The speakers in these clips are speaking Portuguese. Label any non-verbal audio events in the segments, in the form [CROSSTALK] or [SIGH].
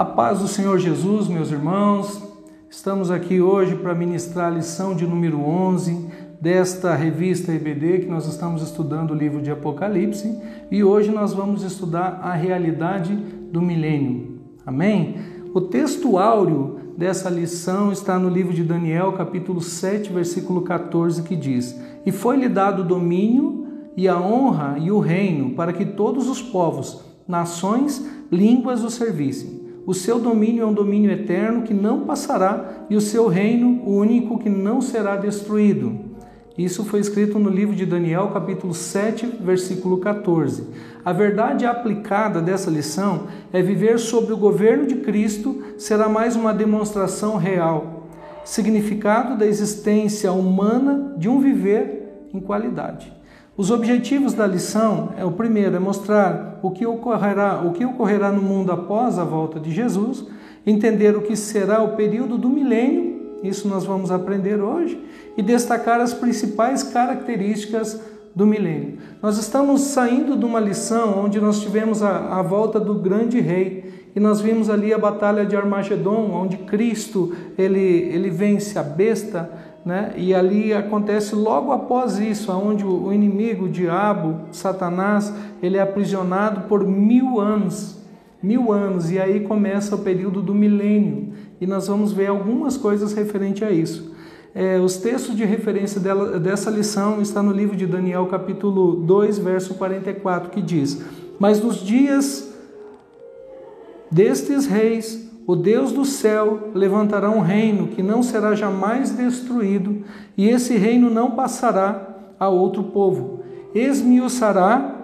A paz do Senhor Jesus, meus irmãos, estamos aqui hoje para ministrar a lição de número 11 desta revista EBD que nós estamos estudando o livro de Apocalipse e hoje nós vamos estudar a realidade do milênio. Amém? O texto áureo dessa lição está no livro de Daniel, capítulo 7, versículo 14, que diz: E foi-lhe dado o domínio e a honra e o reino para que todos os povos, nações, línguas o servissem. O seu domínio é um domínio eterno que não passará, e o seu reino, único que não será destruído. Isso foi escrito no livro de Daniel, capítulo 7, versículo 14. A verdade aplicada dessa lição é viver sob o governo de Cristo será mais uma demonstração real, significado da existência humana de um viver em qualidade. Os objetivos da lição é o primeiro é mostrar o que ocorrerá, o que ocorrerá no mundo após a volta de Jesus, entender o que será o período do milênio, isso nós vamos aprender hoje, e destacar as principais características do milênio. Nós estamos saindo de uma lição onde nós tivemos a, a volta do grande rei e nós vimos ali a batalha de Armagedon, onde Cristo ele, ele vence a besta né? E ali acontece logo após isso, onde o inimigo, o diabo, Satanás, ele é aprisionado por mil anos, mil anos, e aí começa o período do milênio. E nós vamos ver algumas coisas referente a isso. É, os textos de referência dela, dessa lição está no livro de Daniel, capítulo 2, verso 44, que diz: Mas nos dias destes reis o Deus do céu levantará um reino que não será jamais destruído, e esse reino não passará a outro povo. Esmiuçará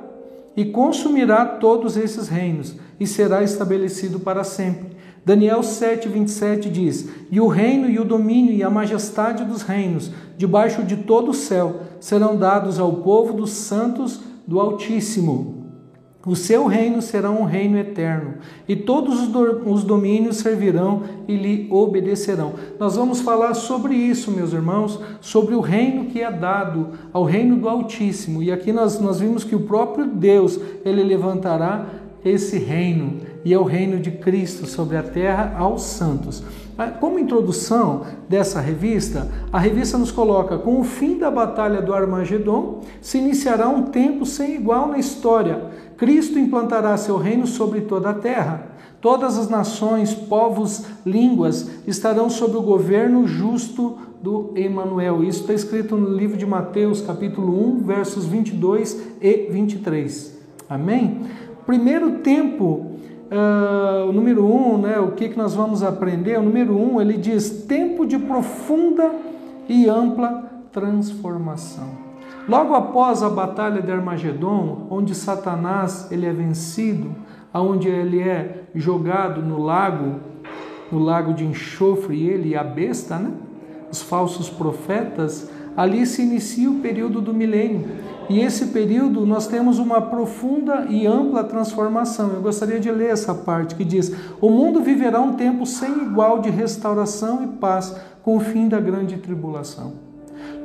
e consumirá todos esses reinos, e será estabelecido para sempre. Daniel 7, 27 diz: E o reino e o domínio e a majestade dos reinos, debaixo de todo o céu, serão dados ao povo dos santos do Altíssimo. O seu reino será um reino eterno, e todos os domínios servirão e lhe obedecerão. Nós vamos falar sobre isso, meus irmãos, sobre o reino que é dado ao reino do Altíssimo. E aqui nós, nós vimos que o próprio Deus, ele levantará esse reino, e é o reino de Cristo sobre a terra aos santos. Como introdução dessa revista, a revista nos coloca: com o fim da batalha do Armagedon, se iniciará um tempo sem igual na história. Cristo implantará seu reino sobre toda a terra. Todas as nações, povos, línguas estarão sob o governo justo do Emanuel. Isso está escrito no livro de Mateus, capítulo 1, versos 22 e 23. Amém? Primeiro tempo Uh, o número um, né, o que, que nós vamos aprender? O número um, ele diz tempo de profunda e ampla transformação. Logo após a batalha de Armagedon, onde Satanás ele é vencido, aonde ele é jogado no lago, no lago de enxofre, ele e a besta, né? os falsos profetas, ali se inicia o período do milênio. E esse período nós temos uma profunda e ampla transformação. Eu gostaria de ler essa parte que diz: O mundo viverá um tempo sem igual de restauração e paz com o fim da grande tribulação.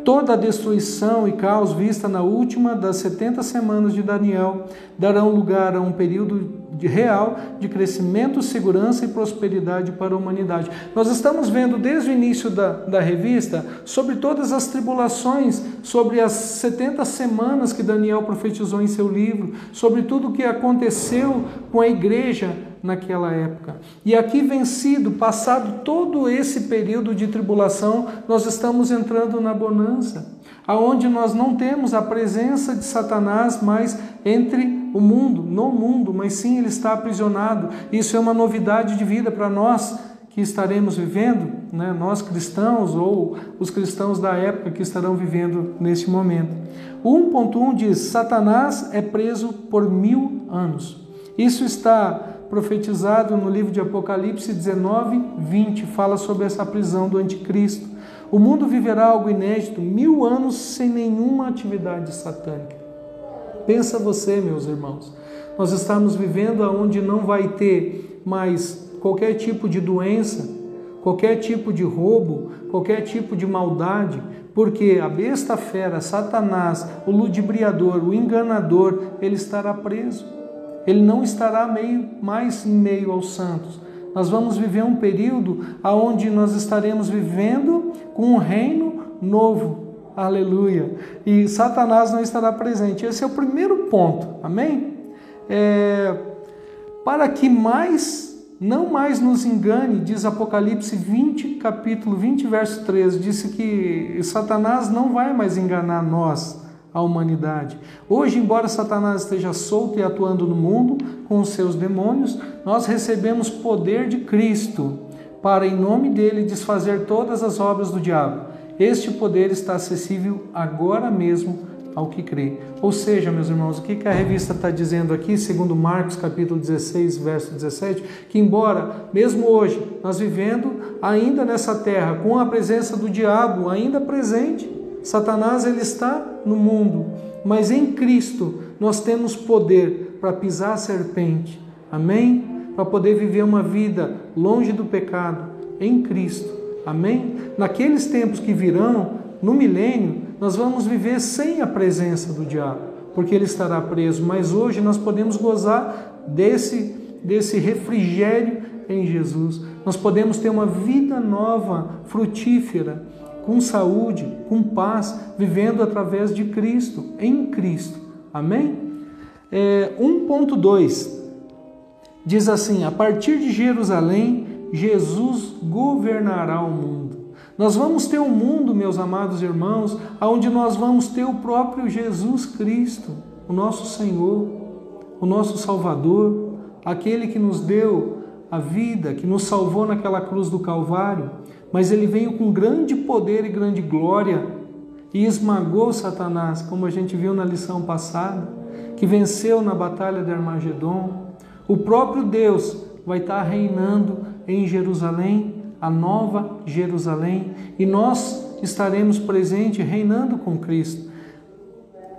Toda a destruição e caos vista na última das 70 semanas de Daniel darão lugar a um período de real de crescimento, segurança e prosperidade para a humanidade. Nós estamos vendo desde o início da, da revista sobre todas as tribulações, sobre as 70 semanas que Daniel profetizou em seu livro, sobre tudo o que aconteceu com a igreja naquela época. E aqui vencido, passado todo esse período de tribulação, nós estamos entrando na bonança, aonde nós não temos a presença de Satanás mais entre o mundo, no mundo, mas sim ele está aprisionado. Isso é uma novidade de vida para nós que estaremos vivendo, né? nós cristãos ou os cristãos da época que estarão vivendo neste momento. O 1.1 diz: Satanás é preso por mil anos. Isso está profetizado no livro de Apocalipse 19, 20, fala sobre essa prisão do anticristo. O mundo viverá algo inédito, mil anos sem nenhuma atividade satânica. Pensa você, meus irmãos, nós estamos vivendo aonde não vai ter mais qualquer tipo de doença, qualquer tipo de roubo, qualquer tipo de maldade, porque a besta fera, Satanás, o ludibriador, o enganador, ele estará preso. Ele não estará meio, mais meio aos santos. Nós vamos viver um período onde nós estaremos vivendo com um reino novo. Aleluia. E Satanás não estará presente. Esse é o primeiro ponto. Amém? É, para que mais não mais nos engane, diz Apocalipse 20, capítulo 20, verso 13, disse que Satanás não vai mais enganar nós, a humanidade. Hoje, embora Satanás esteja solto e atuando no mundo com os seus demônios, nós recebemos poder de Cristo para, em nome dele, desfazer todas as obras do diabo. Este poder está acessível agora mesmo ao que crê. Ou seja, meus irmãos, o que a revista está dizendo aqui, segundo Marcos capítulo 16, verso 17, que embora, mesmo hoje, nós vivendo ainda nessa terra, com a presença do diabo ainda presente, Satanás ele está no mundo, mas em Cristo nós temos poder para pisar a serpente. Amém? Para poder viver uma vida longe do pecado em Cristo. Amém? Naqueles tempos que virão, no milênio, nós vamos viver sem a presença do diabo, porque ele estará preso, mas hoje nós podemos gozar desse desse refrigério em Jesus. Nós podemos ter uma vida nova, frutífera, com saúde, com paz, vivendo através de Cristo, em Cristo. Amém? É, 1.2 diz assim: a partir de Jerusalém, Jesus governará o mundo. Nós vamos ter um mundo, meus amados irmãos, onde nós vamos ter o próprio Jesus Cristo, o nosso Senhor, o nosso Salvador, aquele que nos deu a vida, que nos salvou naquela cruz do Calvário, mas ele veio com grande poder e grande glória e esmagou Satanás, como a gente viu na lição passada, que venceu na batalha de Armagedon. O próprio Deus vai estar reinando em Jerusalém a nova Jerusalém, e nós estaremos presentes reinando com Cristo.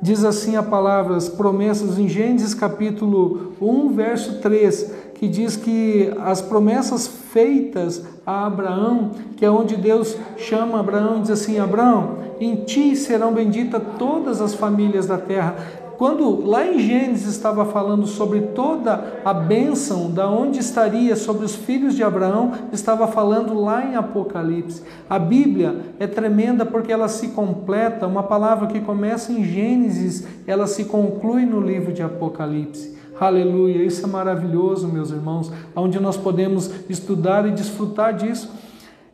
Diz assim a palavra, as promessas em Gênesis capítulo 1, verso 3, que diz que as promessas feitas a Abraão, que é onde Deus chama Abraão e diz assim: Abraão, em ti serão benditas todas as famílias da terra. Quando lá em Gênesis estava falando sobre toda a bênção, da onde estaria sobre os filhos de Abraão, estava falando lá em Apocalipse. A Bíblia é tremenda porque ela se completa, uma palavra que começa em Gênesis, ela se conclui no livro de Apocalipse. Aleluia, isso é maravilhoso, meus irmãos, onde nós podemos estudar e desfrutar disso.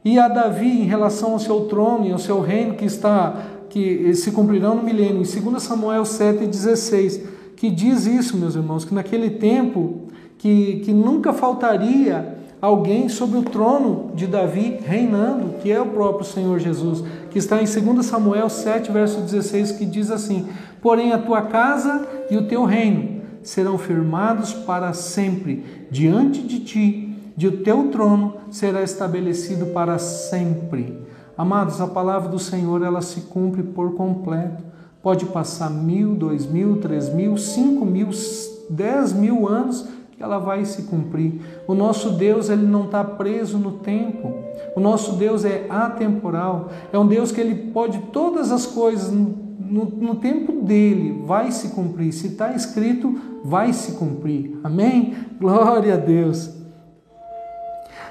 E a Davi, em relação ao seu trono e ao seu reino que está que se cumprirão no milênio, em 2 Samuel 7,16, que diz isso, meus irmãos, que naquele tempo que, que nunca faltaria alguém sobre o trono de Davi reinando, que é o próprio Senhor Jesus, que está em 2 Samuel 7, verso 16, que diz assim: Porém a tua casa e o teu reino serão firmados para sempre diante de ti, e o teu trono será estabelecido para sempre. Amados, a palavra do Senhor ela se cumpre por completo. Pode passar mil, dois mil, três mil, cinco mil, dez mil anos que ela vai se cumprir. O nosso Deus ele não está preso no tempo. O nosso Deus é atemporal. É um Deus que ele pode todas as coisas no, no tempo dele vai se cumprir. Se está escrito, vai se cumprir. Amém? Glória a Deus.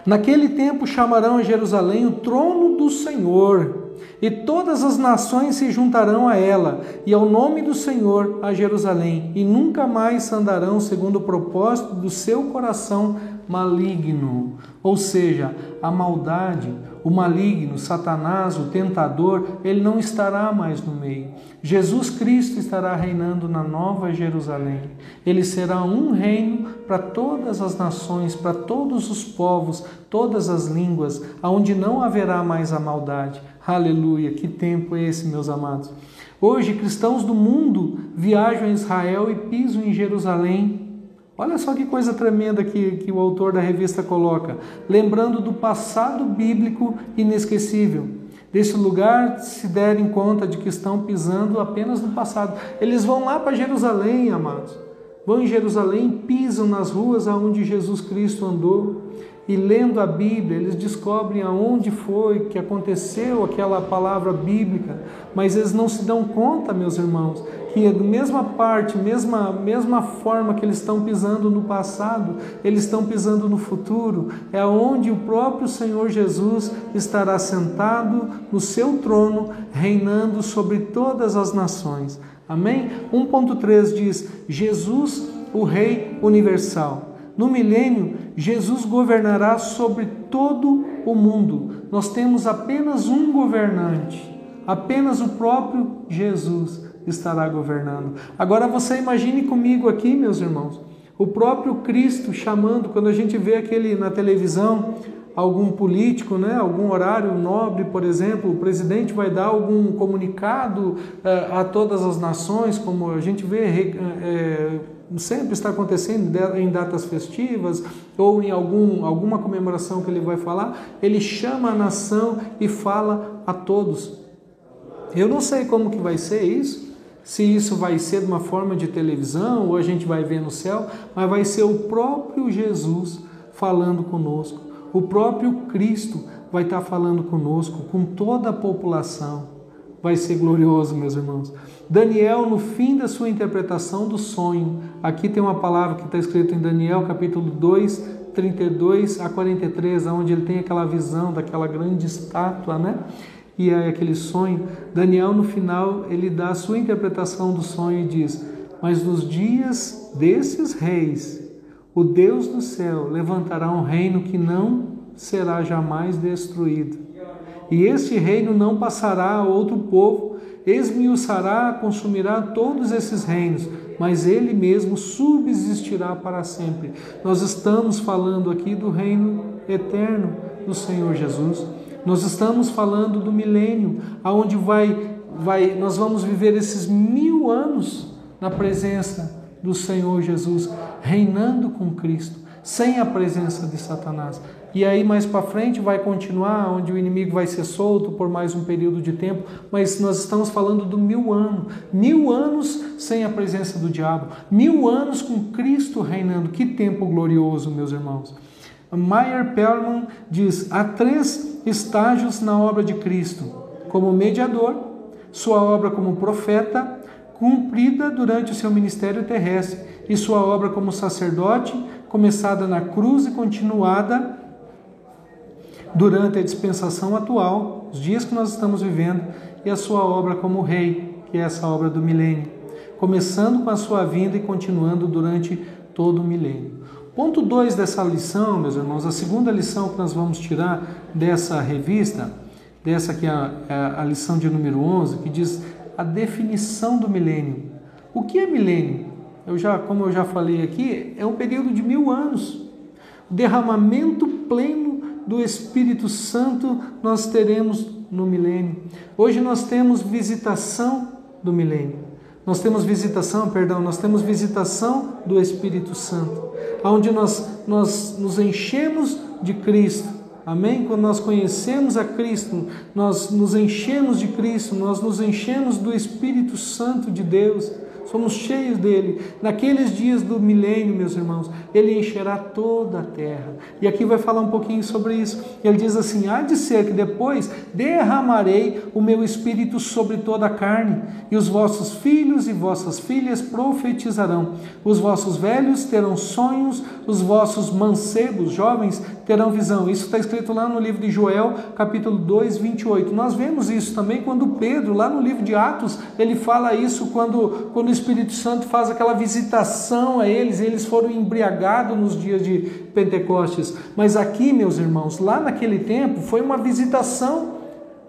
Naquele tempo chamarão a Jerusalém o trono do Senhor, e todas as nações se juntarão a ela, e ao nome do Senhor a Jerusalém, e nunca mais andarão segundo o propósito do seu coração maligno. Ou seja, a maldade, o maligno, Satanás, o tentador, ele não estará mais no meio. Jesus Cristo estará reinando na Nova Jerusalém. Ele será um reino para todas as nações, para todos os povos, todas as línguas, aonde não haverá mais a maldade. Aleluia! Que tempo é esse, meus amados? Hoje, cristãos do mundo viajam a Israel e pisam em Jerusalém Olha só que coisa tremenda que, que o autor da revista coloca. Lembrando do passado bíblico inesquecível. Desse lugar se derem conta de que estão pisando apenas no passado. Eles vão lá para Jerusalém, amados. Vão em Jerusalém, pisam nas ruas aonde Jesus Cristo andou e lendo a Bíblia, eles descobrem aonde foi que aconteceu aquela palavra bíblica, mas eles não se dão conta, meus irmãos, que mesma parte, mesma, mesma forma que eles estão pisando no passado, eles estão pisando no futuro, é onde o próprio Senhor Jesus estará sentado no seu trono, reinando sobre todas as nações. Amém? 1.3 diz: Jesus, o Rei universal. No milênio, Jesus governará sobre todo o mundo. Nós temos apenas um governante, apenas o próprio Jesus estará governando. Agora você imagine comigo aqui, meus irmãos, o próprio Cristo chamando, quando a gente vê aquele na televisão, algum político, né, algum horário nobre, por exemplo, o presidente vai dar algum comunicado eh, a todas as nações, como a gente vê eh, sempre está acontecendo em datas festivas ou em algum, alguma comemoração que ele vai falar, ele chama a nação e fala a todos. Eu não sei como que vai ser isso, se isso vai ser de uma forma de televisão ou a gente vai ver no céu, mas vai ser o próprio Jesus falando conosco. O próprio Cristo vai estar falando conosco, com toda a população. Vai ser glorioso, meus irmãos. Daniel, no fim da sua interpretação do sonho, aqui tem uma palavra que está escrita em Daniel, capítulo 2, 32 a 43, onde ele tem aquela visão daquela grande estátua, né? E é aquele sonho. Daniel, no final, ele dá a sua interpretação do sonho e diz: Mas nos dias desses reis, o Deus do céu levantará um reino que não será jamais destruído. E este reino não passará a outro povo, esmiuçará, consumirá todos esses reinos, mas ele mesmo subsistirá para sempre. Nós estamos falando aqui do reino eterno do Senhor Jesus. Nós estamos falando do milênio, aonde vai, vai, nós vamos viver esses mil anos na presença do Senhor Jesus, reinando com Cristo, sem a presença de Satanás. E aí mais para frente vai continuar, onde o inimigo vai ser solto por mais um período de tempo, mas nós estamos falando do mil anos, mil anos sem a presença do diabo, mil anos com Cristo reinando. Que tempo glorioso, meus irmãos. Meyer Perlman diz: há três estágios na obra de Cristo: como mediador, sua obra como profeta cumprida durante o seu ministério terrestre e sua obra como sacerdote, começada na cruz e continuada durante a dispensação atual, os dias que nós estamos vivendo, e a sua obra como rei, que é essa obra do milênio, começando com a sua vinda e continuando durante todo o milênio. Ponto 2 dessa lição, meus irmãos, a segunda lição que nós vamos tirar dessa revista, dessa aqui é a, é lição de número 11, que diz a definição do milênio. O que é milênio? Eu já, como eu já falei aqui, é um período de mil anos. O derramamento pleno do Espírito Santo nós teremos no milênio. Hoje nós temos visitação do milênio. Nós temos visitação, perdão, nós temos visitação do Espírito Santo, onde nós, nós nos enchemos de Cristo Amém? Quando nós conhecemos a Cristo, nós nos enchemos de Cristo, nós nos enchemos do Espírito Santo de Deus somos cheios dele. Naqueles dias do milênio, meus irmãos, ele encherá toda a terra. E aqui vai falar um pouquinho sobre isso. Ele diz assim: há de ser que depois derramarei o meu espírito sobre toda a carne, e os vossos filhos e vossas filhas profetizarão, os vossos velhos terão sonhos, os vossos mancebos, jovens, terão visão. Isso está escrito lá no livro de Joel, capítulo 2, 28. Nós vemos isso também quando Pedro, lá no livro de Atos, ele fala isso quando, quando Espírito Santo faz aquela visitação a eles, eles foram embriagados nos dias de Pentecostes. Mas aqui, meus irmãos, lá naquele tempo, foi uma visitação,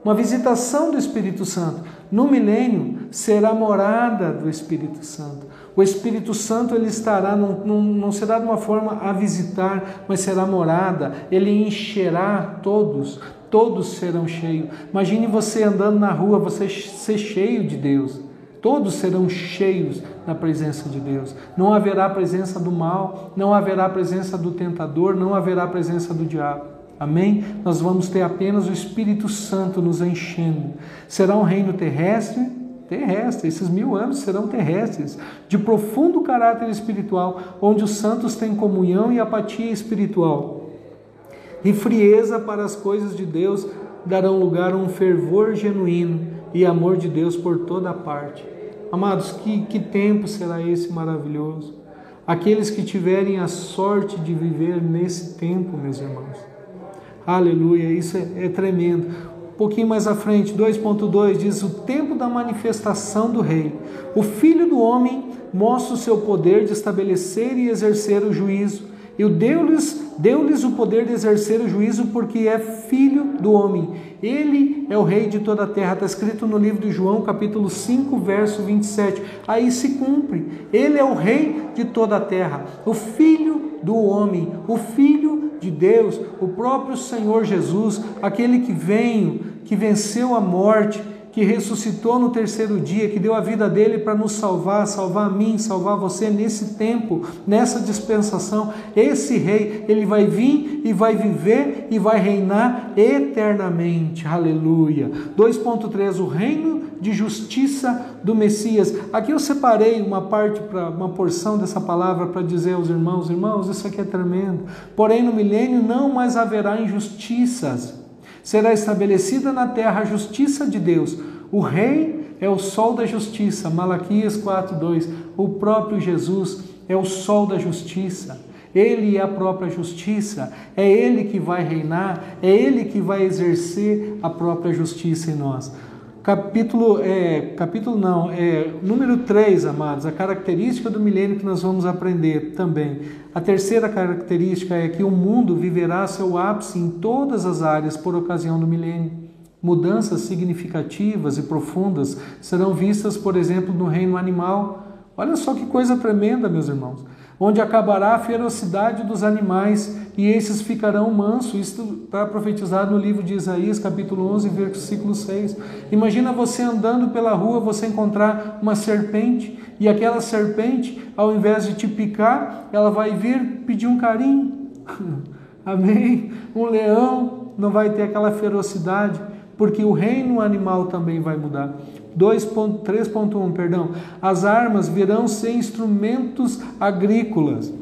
uma visitação do Espírito Santo. No milênio será morada do Espírito Santo. O Espírito Santo ele estará, não, não, não será de uma forma a visitar, mas será morada, ele encherá todos, todos serão cheios. Imagine você andando na rua, você ser cheio de Deus. Todos serão cheios da presença de Deus. Não haverá presença do mal, não haverá presença do tentador, não haverá presença do diabo. Amém? Nós vamos ter apenas o Espírito Santo nos enchendo. Será um reino terrestre, terrestre, esses mil anos serão terrestres, de profundo caráter espiritual, onde os santos têm comunhão e apatia espiritual. E frieza para as coisas de Deus darão lugar a um fervor genuíno e amor de Deus por toda parte. Amados, que, que tempo será esse maravilhoso? Aqueles que tiverem a sorte de viver nesse tempo, meus irmãos. Aleluia, isso é, é tremendo. Um pouquinho mais à frente, 2.2 diz: O tempo da manifestação do Rei. O Filho do Homem mostra o seu poder de estabelecer e exercer o juízo. E deu-lhes deu-lhes o poder de exercer o juízo porque é filho do homem. Ele é o rei de toda a terra. Está escrito no livro de João, capítulo 5, verso 27. Aí se cumpre. Ele é o rei de toda a terra, o filho do homem, o filho de Deus, o próprio Senhor Jesus, aquele que veio, que venceu a morte que ressuscitou no terceiro dia, que deu a vida dele para nos salvar, salvar a mim, salvar você nesse tempo, nessa dispensação. Esse rei, ele vai vir e vai viver e vai reinar eternamente. Aleluia. 2.3 o reino de justiça do Messias. Aqui eu separei uma parte para uma porção dessa palavra para dizer aos irmãos, irmãos, isso aqui é tremendo. Porém no milênio não mais haverá injustiças será estabelecida na terra a justiça de Deus. O rei é o sol da justiça, Malaquias 4:2. O próprio Jesus é o sol da justiça. Ele é a própria justiça, é ele que vai reinar, é ele que vai exercer a própria justiça em nós. Capítulo, é, capítulo não, é número 3, amados, a característica do milênio que nós vamos aprender também. A terceira característica é que o mundo viverá seu ápice em todas as áreas por ocasião do milênio. Mudanças significativas e profundas serão vistas, por exemplo, no reino animal. Olha só que coisa tremenda, meus irmãos onde acabará a ferocidade dos animais e esses ficarão mansos. Isso está profetizado no livro de Isaías, capítulo 11, versículo 6. Imagina você andando pela rua, você encontrar uma serpente e aquela serpente, ao invés de te picar, ela vai vir pedir um carinho. [LAUGHS] Amém? Um leão não vai ter aquela ferocidade, porque o reino animal também vai mudar. 3.1, perdão. As armas virão ser instrumentos agrícolas.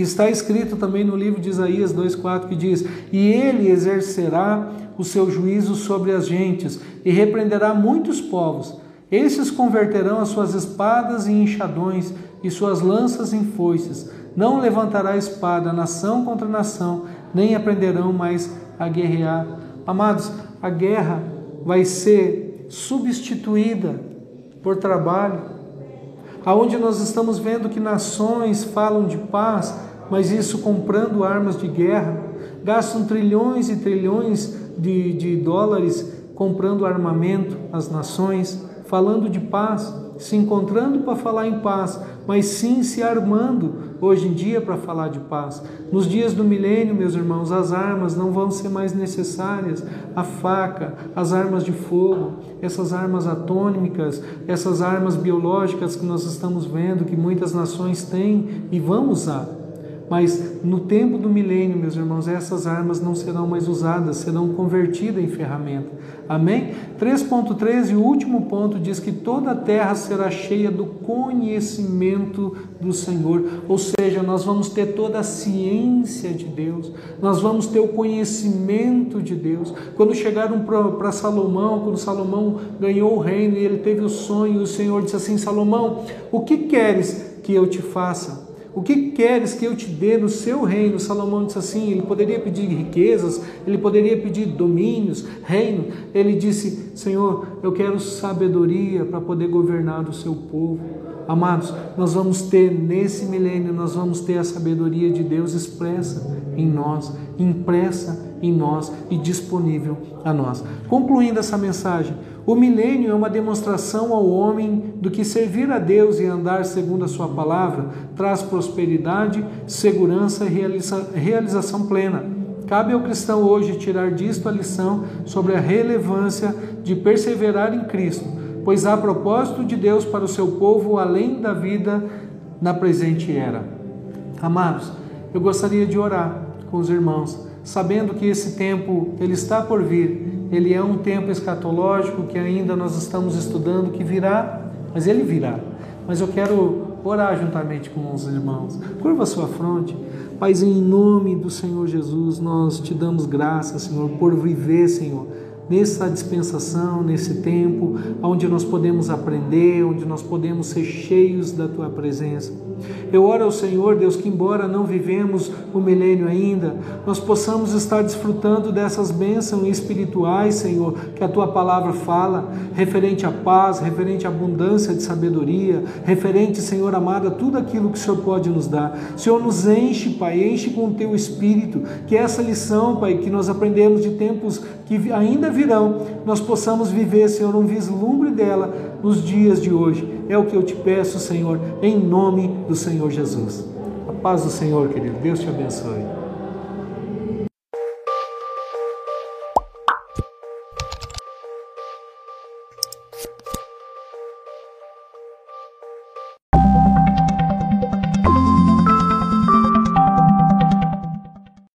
Que está escrito também no livro de Isaías 2:4 que diz: "E ele exercerá o seu juízo sobre as gentes e repreenderá muitos povos. Esses converterão as suas espadas em enxadões e suas lanças em foices. Não levantará espada nação contra nação, nem aprenderão mais a guerrear." Amados, a guerra vai ser substituída por trabalho, aonde nós estamos vendo que nações falam de paz, mas isso comprando armas de guerra, gastam trilhões e trilhões de, de dólares comprando armamento às nações, falando de paz, se encontrando para falar em paz, mas sim se armando hoje em dia para falar de paz. Nos dias do milênio, meus irmãos, as armas não vão ser mais necessárias. A faca, as armas de fogo, essas armas atômicas, essas armas biológicas que nós estamos vendo que muitas nações têm e vão usar. Mas no tempo do milênio, meus irmãos, essas armas não serão mais usadas, serão convertidas em ferramenta. Amém? 3.13, o último ponto, diz que toda a terra será cheia do conhecimento do Senhor. Ou seja, nós vamos ter toda a ciência de Deus, nós vamos ter o conhecimento de Deus. Quando chegaram para Salomão, quando Salomão ganhou o reino e ele teve o sonho, o Senhor disse assim: Salomão, o que queres que eu te faça? O que queres que eu te dê no seu reino? Salomão disse assim: ele poderia pedir riquezas, ele poderia pedir domínios, reino. Ele disse: Senhor, eu quero sabedoria para poder governar o seu povo. Amados, nós vamos ter nesse milênio, nós vamos ter a sabedoria de Deus expressa em nós, impressa em nós e disponível a nós. Concluindo essa mensagem, o milênio é uma demonstração ao homem do que servir a Deus e andar segundo a sua palavra traz prosperidade, segurança e realiza realização plena. Cabe ao cristão hoje tirar disto a lição sobre a relevância de perseverar em Cristo, pois há propósito de Deus para o seu povo além da vida na presente era. Amados, eu gostaria de orar com os irmãos, sabendo que esse tempo ele está por vir ele é um tempo escatológico que ainda nós estamos estudando, que virá, mas ele virá. Mas eu quero orar juntamente com os irmãos. Curva a sua fronte. Pai, em nome do Senhor Jesus, nós te damos graças, Senhor, por viver, Senhor, nessa dispensação, nesse tempo, onde nós podemos aprender, onde nós podemos ser cheios da tua presença. Eu oro ao Senhor, Deus, que embora não vivemos o milênio ainda, nós possamos estar desfrutando dessas bênçãos espirituais, Senhor, que a tua palavra fala, referente à paz, referente à abundância de sabedoria, referente, Senhor amado, a tudo aquilo que o Senhor pode nos dar. Senhor, nos enche, Pai, enche com o teu espírito, que essa lição, Pai, que nós aprendemos de tempos que ainda virão, nós possamos viver, Senhor, um vislumbre dela nos dias de hoje. É o que eu te peço, Senhor, em nome do Senhor Jesus. A paz do Senhor, querido. Deus te abençoe.